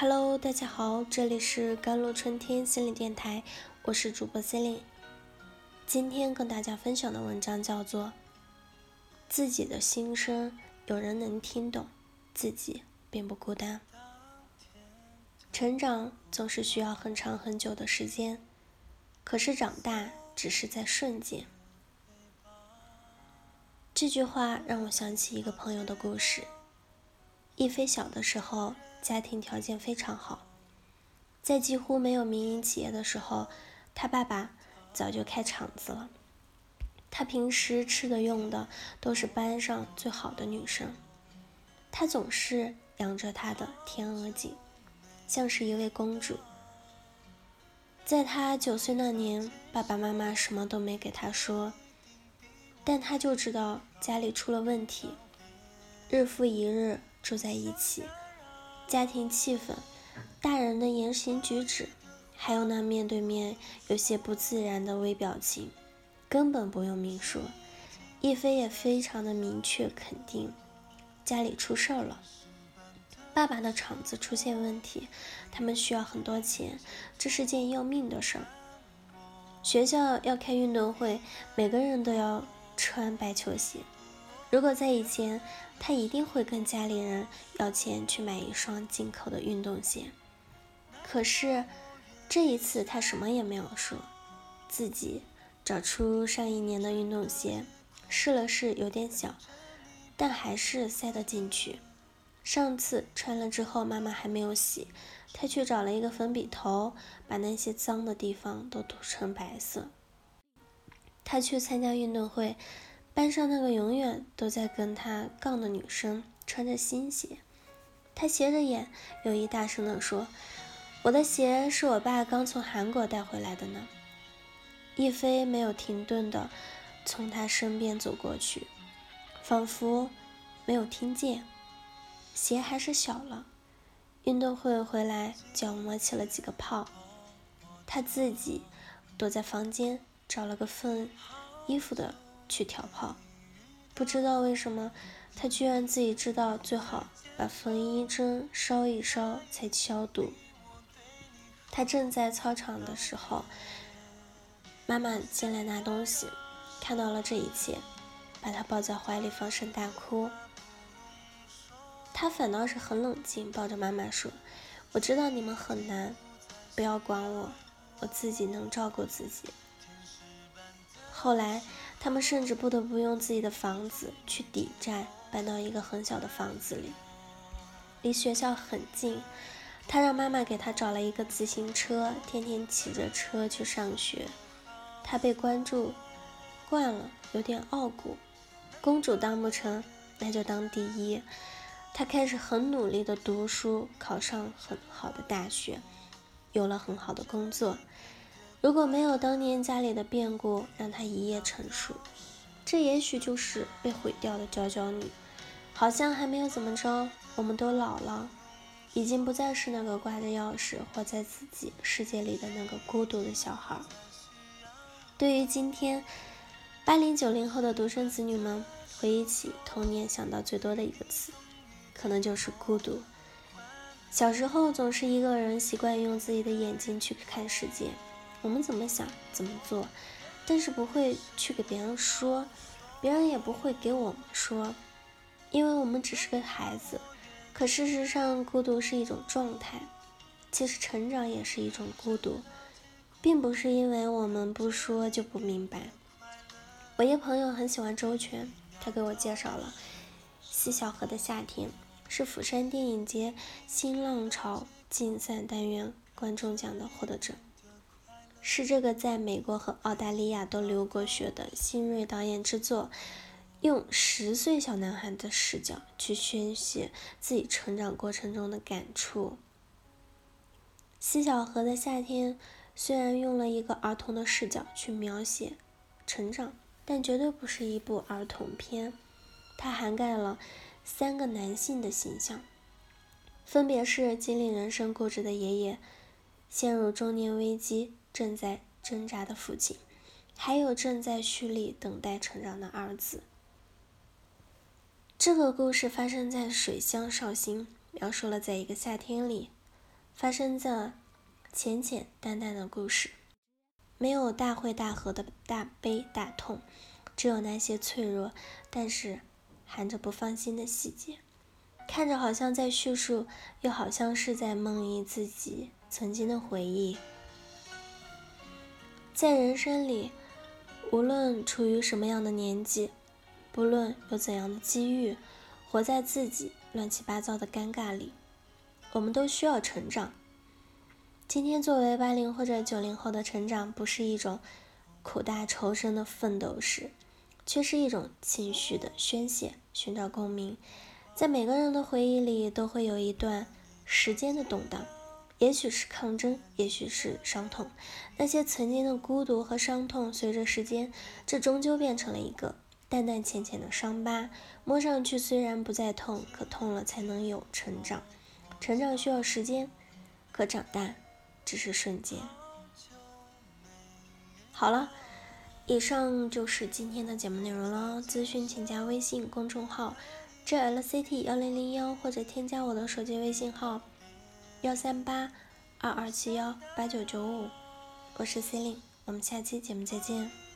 Hello，大家好，这里是甘露春天心理电台，我是主播 c e l i n e 今天跟大家分享的文章叫做《自己的心声有人能听懂，自己并不孤单》。成长总是需要很长很久的时间，可是长大只是在瞬间。这句话让我想起一个朋友的故事。一飞小的时候。家庭条件非常好，在几乎没有民营企业的时候，他爸爸早就开厂子了。他平时吃的用的都是班上最好的女生，他总是养着他的天鹅颈，像是一位公主。在他九岁那年，爸爸妈妈什么都没给他说，但他就知道家里出了问题，日复一日住在一起。家庭气氛，大人的言行举止，还有那面对面有些不自然的微表情，根本不用明说。叶飞也非常的明确肯定，家里出事儿了，爸爸的厂子出现问题，他们需要很多钱，这是件要命的事儿。学校要开运动会，每个人都要穿白球鞋。如果在以前，他一定会跟家里人要钱去买一双进口的运动鞋。可是这一次他什么也没有说，自己找出上一年的运动鞋，试了试，有点小，但还是塞得进去。上次穿了之后，妈妈还没有洗，他去找了一个粉笔头，把那些脏的地方都涂成白色。他去参加运动会。班上那个永远都在跟他杠的女生穿着新鞋，他斜着眼，有意大声地说：“我的鞋是我爸刚从韩国带回来的呢。”叶飞没有停顿地从他身边走过去，仿佛没有听见。鞋还是小了。运动会回来，脚磨起了几个泡。他自己躲在房间，找了个缝衣服的。去调泡，不知道为什么，他居然自己知道最好把缝衣针烧一烧才消毒。他正在操场的时候，妈妈进来拿东西，看到了这一切，把他抱在怀里放声大哭。他反倒是很冷静，抱着妈妈说：“我知道你们很难，不要管我，我自己能照顾自己。”后来。他们甚至不得不用自己的房子去抵债，搬到一个很小的房子里，离学校很近。他让妈妈给他找了一个自行车，天天骑着车去上学。他被关注惯了，有点傲骨。公主当不成，那就当第一。他开始很努力的读书，考上很好的大学，有了很好的工作。如果没有当年家里的变故让他一夜成熟，这也许就是被毁掉的娇娇女。好像还没有怎么着，我们都老了，已经不再是那个挂着钥匙活在自己世界里的那个孤独的小孩。对于今天八零九零后的独生子女们，回忆起童年想到最多的一个词，可能就是孤独。小时候总是一个人，习惯用自己的眼睛去看世界。我们怎么想怎么做，但是不会去给别人说，别人也不会给我们说，因为我们只是个孩子。可事实上，孤独是一种状态，其实成长也是一种孤独，并不是因为我们不说就不明白。我一朋友很喜欢周全，他给我介绍了《西小河的夏天》，是釜山电影节新浪潮竞赛单元观众奖的获得者。是这个在美国和澳大利亚都留过学的新锐导演之作，用十岁小男孩的视角去宣泄自己成长过程中的感触。《西小河的夏天》虽然用了一个儿童的视角去描写成长，但绝对不是一部儿童片。它涵盖了三个男性的形象，分别是经历人生故事的爷爷，陷入中年危机。正在挣扎的父亲，还有正在蓄力等待成长的儿子。这个故事发生在水乡绍兴，描述了在一个夏天里，发生在浅浅淡淡的故事，没有大会大合的大悲大痛，只有那些脆弱，但是含着不放心的细节。看着好像在叙述，又好像是在梦忆自己曾经的回忆。在人生里，无论处于什么样的年纪，不论有怎样的机遇，活在自己乱七八糟的尴尬里，我们都需要成长。今天作为八零或者九零后的成长，不是一种苦大仇深的奋斗史，却是一种情绪的宣泄，寻找共鸣。在每个人的回忆里，都会有一段时间的动荡，也许是抗争，也许是伤痛。那些曾经的孤独和伤痛，随着时间，这终究变成了一个淡淡浅浅的伤疤。摸上去虽然不再痛，可痛了才能有成长。成长需要时间，可长大。只是瞬间。好了，以上就是今天的节目内容了。咨询请加微信公众号 jlct 幺零零幺，或者添加我的手机微信号幺三八二二七幺八九九五。我是 C e l i n e 我们下期节目再见。